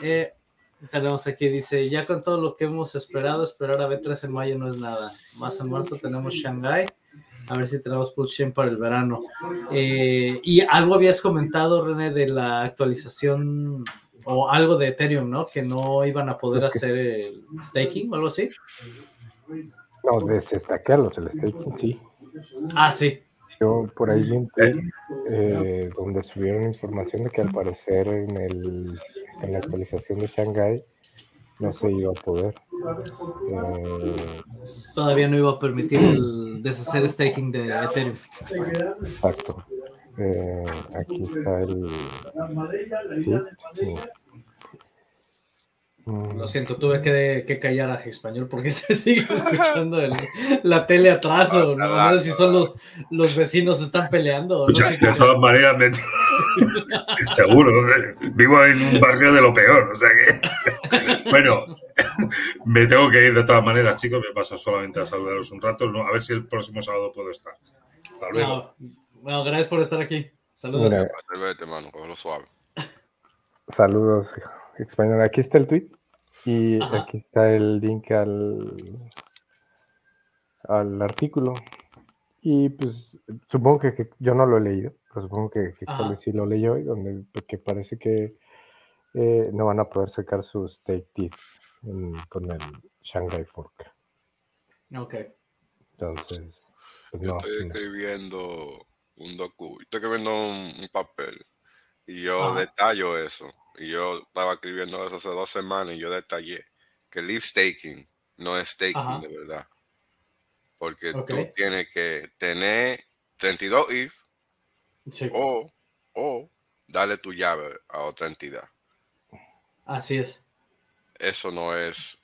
Eh, tenemos aquí, dice, ya con todo lo que hemos esperado, esperar a B3 en mayo no es nada. Más en marzo tenemos Shanghai. A ver si tenemos Chain para el verano. Eh, y algo habías comentado, René, de la actualización o algo de Ethereum, ¿no? Que no iban a poder hacer el staking o algo así. No, desestaquearlos, el staking, sí. Ah, sí. Yo por ahí vi eh, donde subieron información de que al parecer en, el, en la actualización de Shanghai no se iba a poder. Eh, Todavía no iba a permitir el deshacer staking de Ethereum. Exacto. Eh, aquí está el. Mm. Lo siento, tuve que, callar a español porque se sigue escuchando la tele atrás o no, sé si son los, los vecinos están peleando. de todas maneras, seguro, vivo en un barrio de lo peor, o sea que, bueno, me tengo que ir de todas maneras, chicos, me pasa solamente a saludaros un rato, a ver si el próximo sábado puedo estar. Hasta luego. Bueno, gracias por estar aquí. Saludos. Saludos, español. Aquí está el tweet y aquí está el link al, al artículo. Y pues supongo que, yo no lo he leído, pero supongo que, que sí lo leyó y donde porque parece que eh, no van a poder sacar sus stake teeth con el Shanghai Fork. Ok. Entonces, pues yo estoy escribiendo un docu, estoy escribiendo un, papel y yo detallo eso. Y yo estaba escribiendo eso hace dos semanas y yo detallé que leaf staking no es staking de verdad. Porque tú tienes que tener 32 if o, o darle tu llave a otra entidad. Así es. Eso no es,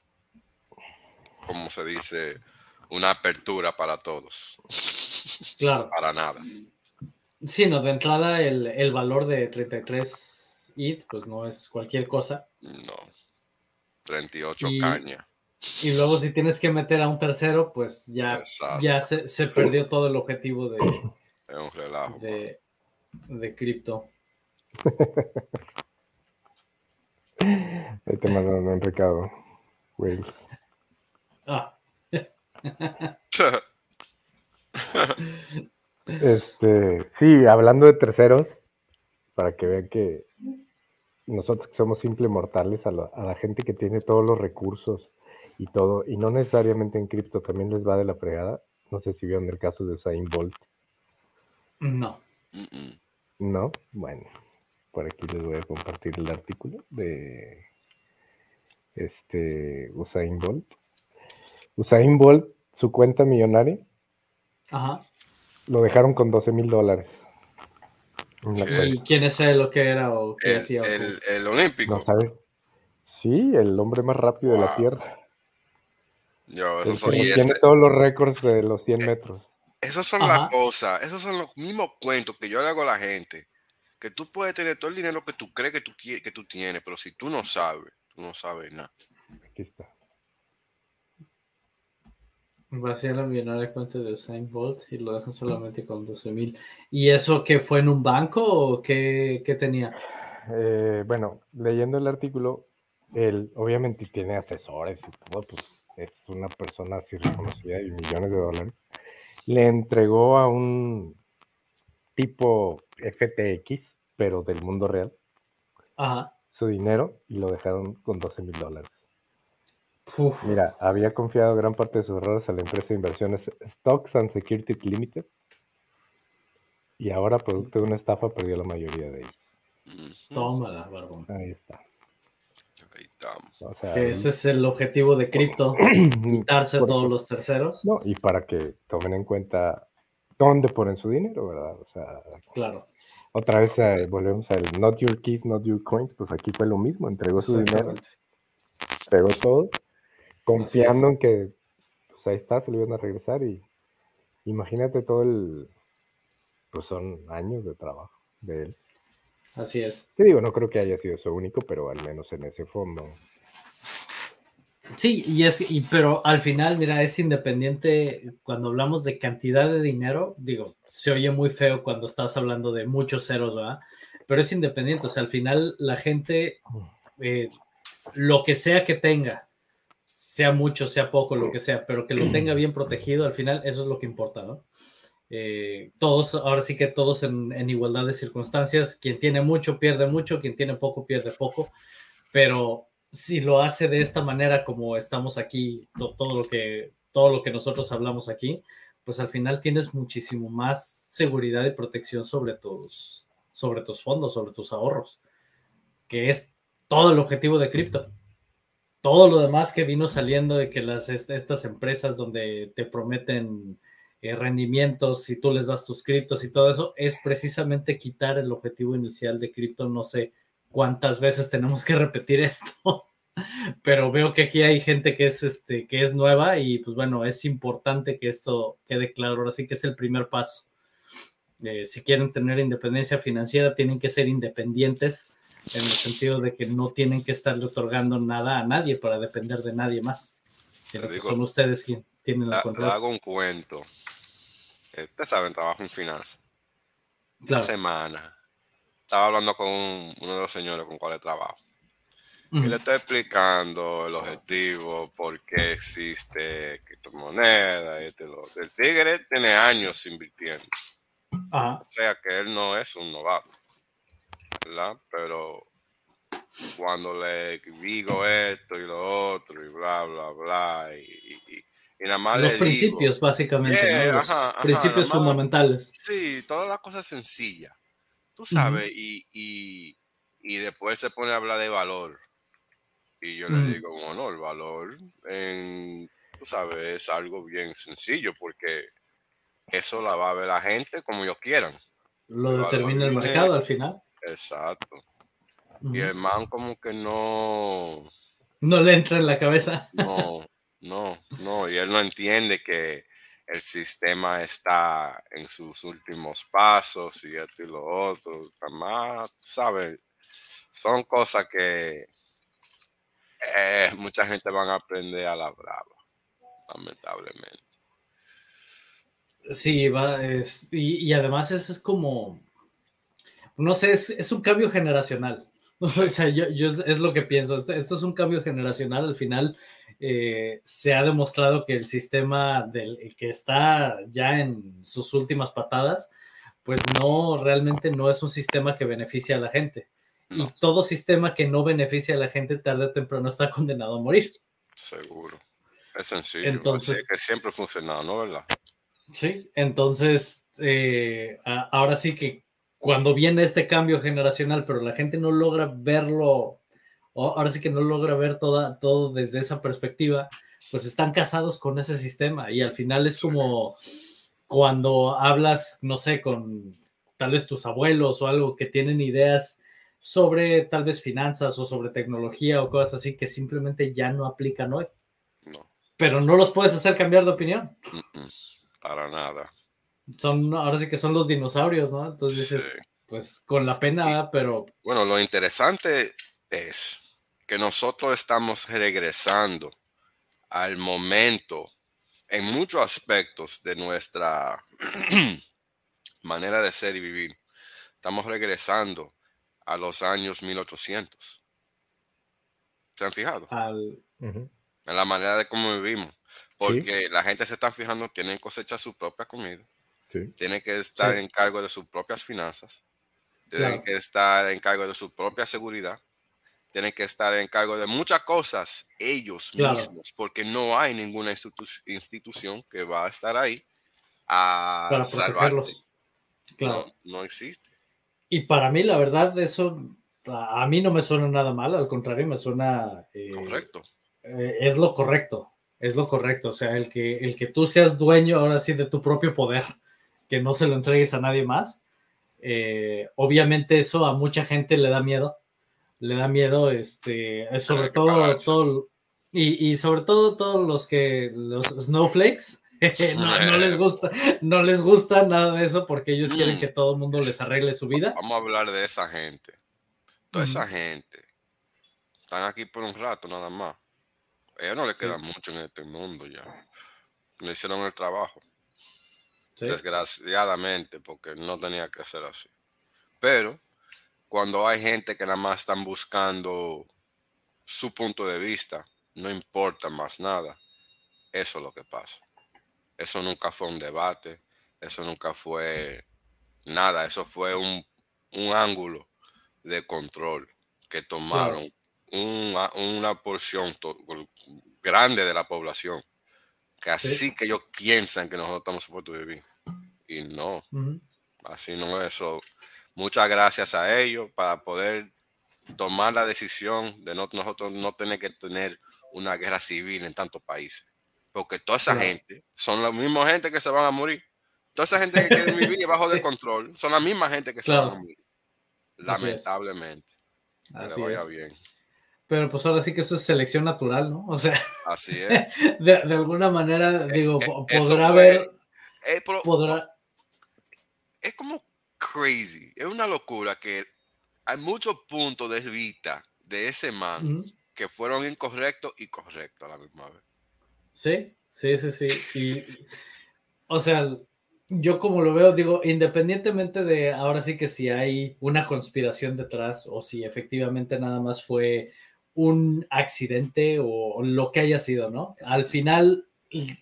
como se dice, una apertura para todos. Claro. para nada. Sí, no, de entrada el, valor de 33 ETH, pues no es cualquier cosa. No. 38 caña. Y luego si tienes que meter a un tercero, pues ya, ya se, perdió todo el objetivo de, un relajo, de, de cripto. Ahí te mandaron un recado, güey. Ah. Este, sí, hablando de terceros, para que vean que nosotros que somos simples mortales, a la, gente que tiene todos los recursos y todo, y no necesariamente en cripto, también les va de la fregada. No sé si vieron el caso de Usain Bolt. No. No, bueno, por aquí les voy a compartir el artículo de este Usain Bolt. Usain Bolt, su cuenta millonaria, Ajá lo dejaron con 12 mil dólares. ¿Y quién es él o qué era o qué el, hacía? El, olímpico. No sabes. Sí, el hombre más rápido de la Tierra. Yo, eso tiene todos los récords de los 100 metros. Esas son las cosas, esos son los mismos cuentos que yo le hago a la gente. Que tú puedes tener todo el dinero que tú crees que tú, que tú tienes, pero si tú no sabes, tú no sabes nada. Aquí está. Vacía la millonaria cuenta de Usain Bolt y lo dejan solamente con 12 mil. ¿Y eso que fue en un banco o qué, tenía? Eh, bueno, leyendo el artículo, él obviamente tiene asesores y todo, pues es una persona así reconocida y millones de dólares. Le entregó a un tipo FTX, pero del mundo real, su dinero y lo dejaron con 12 mil dólares. Mira, había confiado gran parte de sus errores a la empresa de inversiones Stocks and Securities Limited y ahora, producto de una estafa, perdió la mayoría de ellos. Tómala, barbón. Ahí está. Ahí estamos. ese es el objetivo de cripto, quitarse todos los terceros. No, y para que tomen en cuenta dónde ponen su dinero, ¿verdad? O sea, claro. Otra vez eh, volvemos al not your keys, not your coins, pues aquí fue lo mismo, entregó su dinero, entregó todo confiando en que pues ahí está, se lo iban a regresar y imagínate todo el, pues son años de trabajo de él. Así es. Te digo, no creo que haya sido su único, pero al menos en ese fondo. Sí, y es, y, pero al final, mira, es independiente cuando hablamos de cantidad de dinero, digo, se oye muy feo cuando estás hablando de muchos ceros, ¿verdad? Pero es independiente, o sea, al final la gente, eh, lo que sea que tenga, sea mucho, sea poco, lo que sea, pero que lo tenga bien protegido, al final eso es lo que importa, ¿no? Eh, todos, ahora sí que todos en, en igualdad de circunstancias, quien tiene mucho pierde mucho, quien tiene poco pierde poco, pero si lo hace de esta manera como estamos aquí, todo, lo que, todo lo que nosotros hablamos aquí, pues al final tienes muchísimo más seguridad y protección sobre tus, sobre tus fondos, sobre tus ahorros, que es todo el objetivo de cripto. Todo lo demás que vino saliendo de que las, estas empresas donde te prometen eh, rendimientos, si tú les das tus criptos y todo eso, es precisamente quitar el objetivo inicial de cripto, no sé, cuántas veces tenemos que repetir esto, pero veo que aquí hay gente que es, este, que es nueva y pues bueno, es importante que esto quede claro, ahora sí que es el primer paso. Eh, si quieren tener independencia financiera, tienen que ser independientes en el sentido de que no tienen que estarle otorgando nada a nadie para depender de nadie más. son ustedes quienes tienen la, control. hago un cuento. Ustedes saben, trabajo en finanzas. Una semana estaba hablando con uno de los señores con cuales trabajo. Y le estoy explicando el objetivo, por qué existe criptomoneda. Este, el tigre tiene años invirtiendo. O sea que él no es un novato. ¿Verdad? Pero cuando le digo esto y lo otro y bla, bla, bla, y, nada más Los principios, básicamente. Los principios fundamentales. Sí, todas las cosas sencillas tú sabes, y, y, después se pone a hablar de valor. Y yo le mm. digo, bueno, el valor, en, tú sabes, es algo bien sencillo porque eso la va a ver la gente como ellos quieran. Lo determina el mercado al final. Exacto. Y el man como que no... No le entra en la cabeza. No, no, no. Y él no entiende que el sistema está en sus últimos pasos y esto y lo otro. Además, ¿sabes? Son cosas que eh, mucha gente van a aprender a la brava, lamentablemente. Sí, va, es, y, además eso es como, no sé, es, un cambio generacional. O sea, yo, es lo que pienso, esto, esto, es un cambio generacional, al final eh, se ha demostrado que el sistema del, que está ya en sus últimas patadas, pues no, realmente no es un sistema que beneficia a la gente. Y todo sistema que no beneficia a la gente tarde o temprano está condenado a morir. Seguro. Es sencillo. Entonces, que siempre ha funcionado, ¿no? ¿Verdad? Sí, entonces, eh, ahora sí que cuando viene este cambio generacional, pero la gente no logra verlo ahora sí que no logra ver toda, todo desde esa perspectiva, pues están casados con ese sistema y al final es como cuando hablas, no sé, con tal vez tus abuelos o algo que tienen ideas sobre tal vez finanzas o sobre tecnología o cosas así que simplemente ya no aplican hoy. No. Pero no los puedes hacer cambiar de opinión. para nada. Son, ahora sí que son los dinosaurios, ¿no? Entonces pues con la pena, pero... Bueno, lo interesante es que nosotros estamos regresando al momento en muchos aspectos de nuestra manera de ser y vivir. Estamos regresando a los años 1800. ¿Se han fijado? En la manera de cómo vivimos. Porque la gente se está fijando, tienen que cosechar su propia comida. Tienen que estar en cargo de sus propias finanzas. Tienen que estar en cargo de su propia seguridad tienen que estar en cargo de muchas cosas ellos mismos, porque no hay ninguna institución que va a estar ahí a salvarte. Claro. No, existe. Y para mí, la verdad, eso a mí no me suena nada mal, al contrario, me suena... Eh, correcto. Eh, es lo correcto, es lo correcto. O sea, el que, el que tú seas dueño ahora sí de tu propio poder, que no se lo entregues a nadie más. Eh, obviamente eso a mucha gente le da miedo le da miedo, este, sobre todo, todo y, sobre todo todos los que, los snowflakes, no, les gusta, no les gusta nada de eso porque ellos quieren mm. que todo el mundo les arregle su vida. Vamos a hablar de esa gente. Toda esa gente. Están aquí por un rato nada más. ellos no le queda mucho en este mundo ya. Le hicieron el trabajo. Desgraciadamente, porque no tenía que ser así. Pero cuando hay gente que nada más están buscando su punto de vista, no importa más nada, eso es lo que pasa. Eso nunca fue un debate, eso nunca fue nada, eso fue un, ángulo de control que tomaron una, porción grande de la población, que así que ellos piensan que nosotros estamos supuestos a vivir. Y no, así no es eso. Muchas gracias a ellos para poder tomar la decisión de no, nosotros no tener que tener una guerra civil en tantos países. Porque toda esa gente son la misma gente que se van a morir. Toda esa gente que quiere vivir bajo de control son la misma gente que se van a morir. Lamentablemente. Así vaya bien. Pero pues ahora sí que eso es selección natural, ¿no? O sea, así es. De, alguna manera, eh, digo, eh, podrá haber. Eh, es como crazy. Es una locura que hay muchos puntos de vista de ese man que fueron incorrectos y correctos a la misma vez. Sí, sí, sí, sí. Y, o sea, yo como lo veo, digo, independientemente de ahora sí que si hay una conspiración detrás o si efectivamente nada más fue un accidente o lo que haya sido, ¿no? Al final,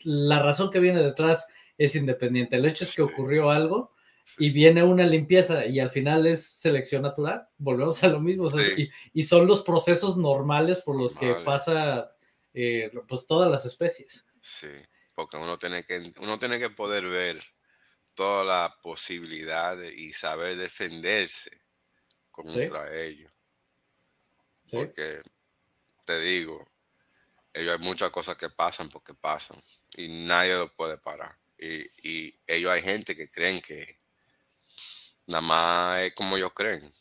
la razón que viene detrás es independiente. El hecho es que ocurrió algo y viene una limpieza y al final es selección natural. Volvemos a lo mismo. y, son los procesos normales por los que pasa eh, pues todas las especies. Sí, porque uno tiene que, uno tiene que poder ver todas las posibilidades y saber defenderse contra ellos. Porque te digo, ellos hay muchas cosas que pasan porque pasan y nadie lo puede parar. Y, y ellos hay gente que creen que nada más es como ellos creen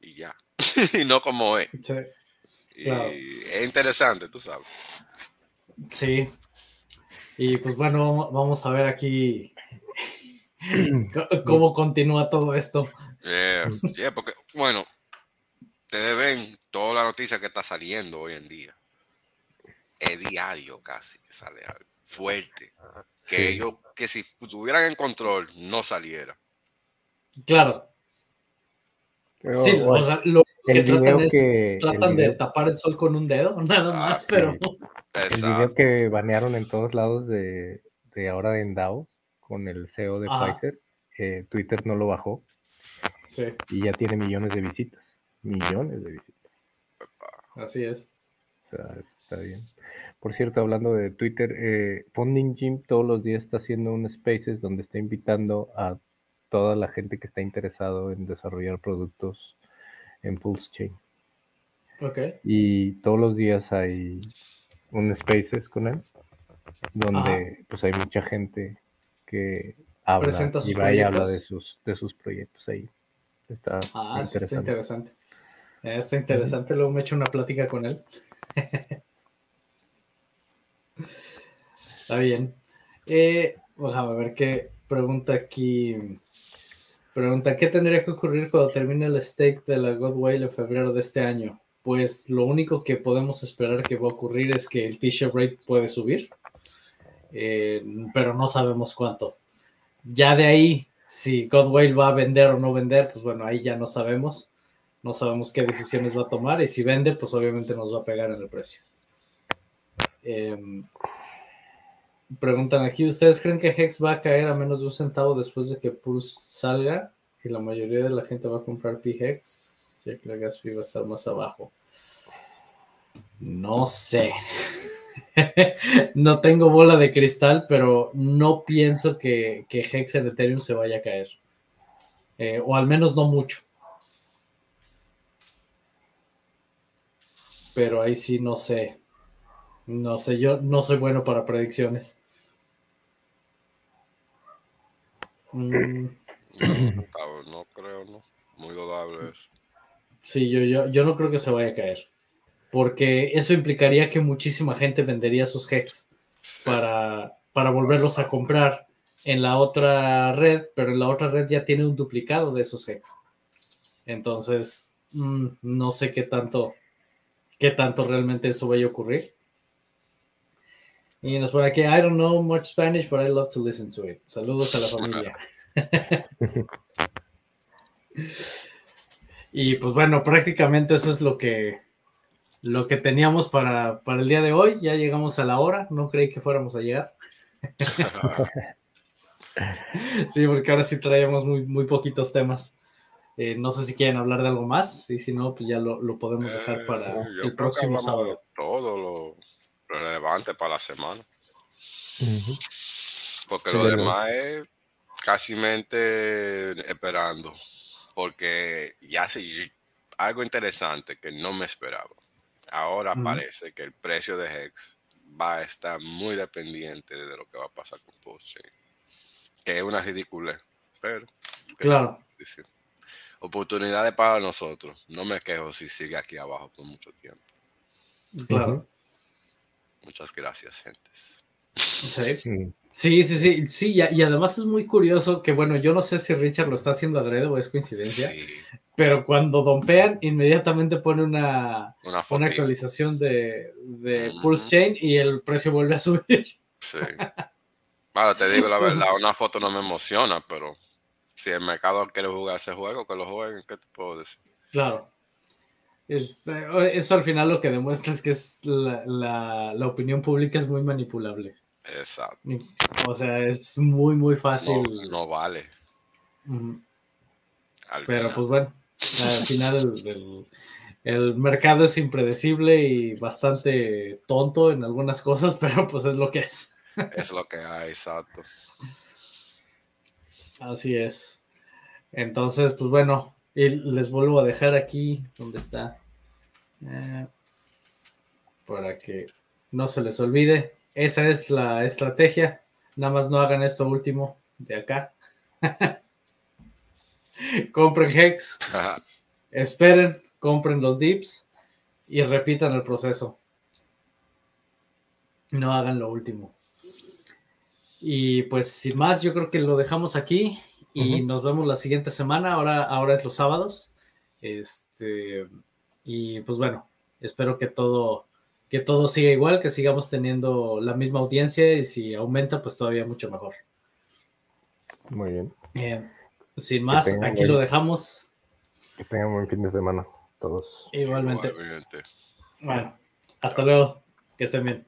y ya, y no como es. Y es interesante, tú sabes. Sí. Y pues bueno, vamos a ver aquí cómo continúa todo esto. porque, bueno, ustedes ven toda la noticia que está saliendo hoy en día. Es diario casi que sale algo fuerte. Que ellos, que si estuvieran en control, no saliera. Claro. sí, o sea, lo que tratan, es, tratan de tapar el sol con un dedo, nada más, pero. El video que banearon en todos lados de, de ahora en DAO con el CEO de Pfizer, eh, Twitter no lo bajó. Sí. Y ya tiene millones de visitas. Millones de visitas. Así es. está bien. Por cierto, hablando de Twitter, eh, Funding Jim todos los días está haciendo un Spaces donde está invitando a toda la gente que está interesado en desarrollar productos en Pulse Chain. Ok. Y todos los días hay un Spaces con él, donde pues hay mucha gente que habla y va y habla de sus, de sus proyectos ahí. Está ah, interesante. está interesante. Está interesante, luego me echo una plática con él. está bien. Eh, a ver qué pregunta aquí. Pregunta, ¿qué tendría que ocurrir cuando termine el stake de la God Whale en febrero de este año? Pues lo único que podemos esperar que va a ocurrir es que el t-shirt rate puede subir, eh, pero no sabemos cuánto. Ya de ahí, si God Whale va a vender o no vender, pues bueno, ahí ya no sabemos. No sabemos qué decisiones va a tomar y si vende, pues obviamente nos va a pegar en el precio. Em, Preguntan aquí, ¿ustedes creen que Hex va a caer a menos de un centavo después de que Pulse salga? Y la mayoría de la gente va a comprar P-Hex, ya que la gas fee va a estar más abajo. No sé. no tengo bola de cristal, pero no pienso que, que Hex en Ethereum se vaya a caer. Eh, o al menos no mucho. Pero ahí sí no sé. No sé, yo no soy bueno para predicciones. Mm. No, creo, ¿no? Muy dudable eso. Sí, yo, yo, yo no creo que se vaya a caer. Porque eso implicaría que muchísima gente vendería sus hex para, para volverlos a comprar en la otra red, pero en la otra red ya tiene un duplicado de esos hex. Entonces, mm, no sé qué tanto, qué tanto realmente eso vaya a ocurrir. Y nos pone aquí, I don't know much Spanish, but I love to listen to it. Saludos a la familia. y pues bueno, prácticamente eso es lo que, lo que teníamos para, para el día de hoy. Ya llegamos a la hora, no creí que fuéramos a llegar. sí, porque ahora sí traíamos muy, muy poquitos temas. Eh, no sé si quieren hablar de algo más, y si no, pues ya lo, lo podemos dejar Eh, para yo el creo próximo sábado. de Todo lo relevante para la semana. Porque Sí, lo demás es casi esperando. Porque ya sé algo interesante que no me esperaba. Ahora parece que el precio de Hex va a estar muy dependiente de lo que va a pasar con Postchain. Que es una ridiculez. Pero, ¿qué se Claro. decir? Oportunidades para nosotros. No me quejo si sigue aquí abajo por mucho tiempo. Claro. Muchas gracias, gentes. Sí. Sí, sí, sí, sí, y, y además es muy curioso que, bueno, yo no sé si Richard lo está haciendo adrede o es coincidencia, Sí, pero cuando dompean, inmediatamente pone una, una una actualización de, de Ujú. Pulse Chain y el precio vuelve a subir. Sí. Ahora te digo la verdad, una foto no me emociona, pero si el mercado quiere jugar ese juego, que lo jueguen, ¿qué te puedo decir? Claro. Es, eh, eso al final lo que demuestra es que es la, la- la opinión pública es muy manipulable. Exacto. O sea, es muy, muy fácil. No, no vale. Pero final. pues bueno, al final el, el- el mercado es impredecible y bastante tonto en algunas cosas, pero pues es lo que es. Es lo que hay, exacto. Así es. Entonces, pues bueno, y les vuelvo a dejar aquí donde está. Eh, para que no se les olvide. Esa es la estrategia. Nada más no hagan esto último de acá. Compren Hex. esperen, compren los dips y repitan el proceso. No hagan lo último. Y pues sin más, yo creo que lo dejamos aquí y nos vemos la siguiente semana. Ahora, ahora es los sábados. Este, y pues bueno, espero que todo, que todo siga igual, que sigamos teniendo la misma audiencia y si aumenta, pues todavía mucho mejor. Muy bien. Sin más, aquí buen- lo dejamos. Que tengan buen fin de semana todos. Igualmente. Igualmente. Bueno, hasta luego. Que estén bien.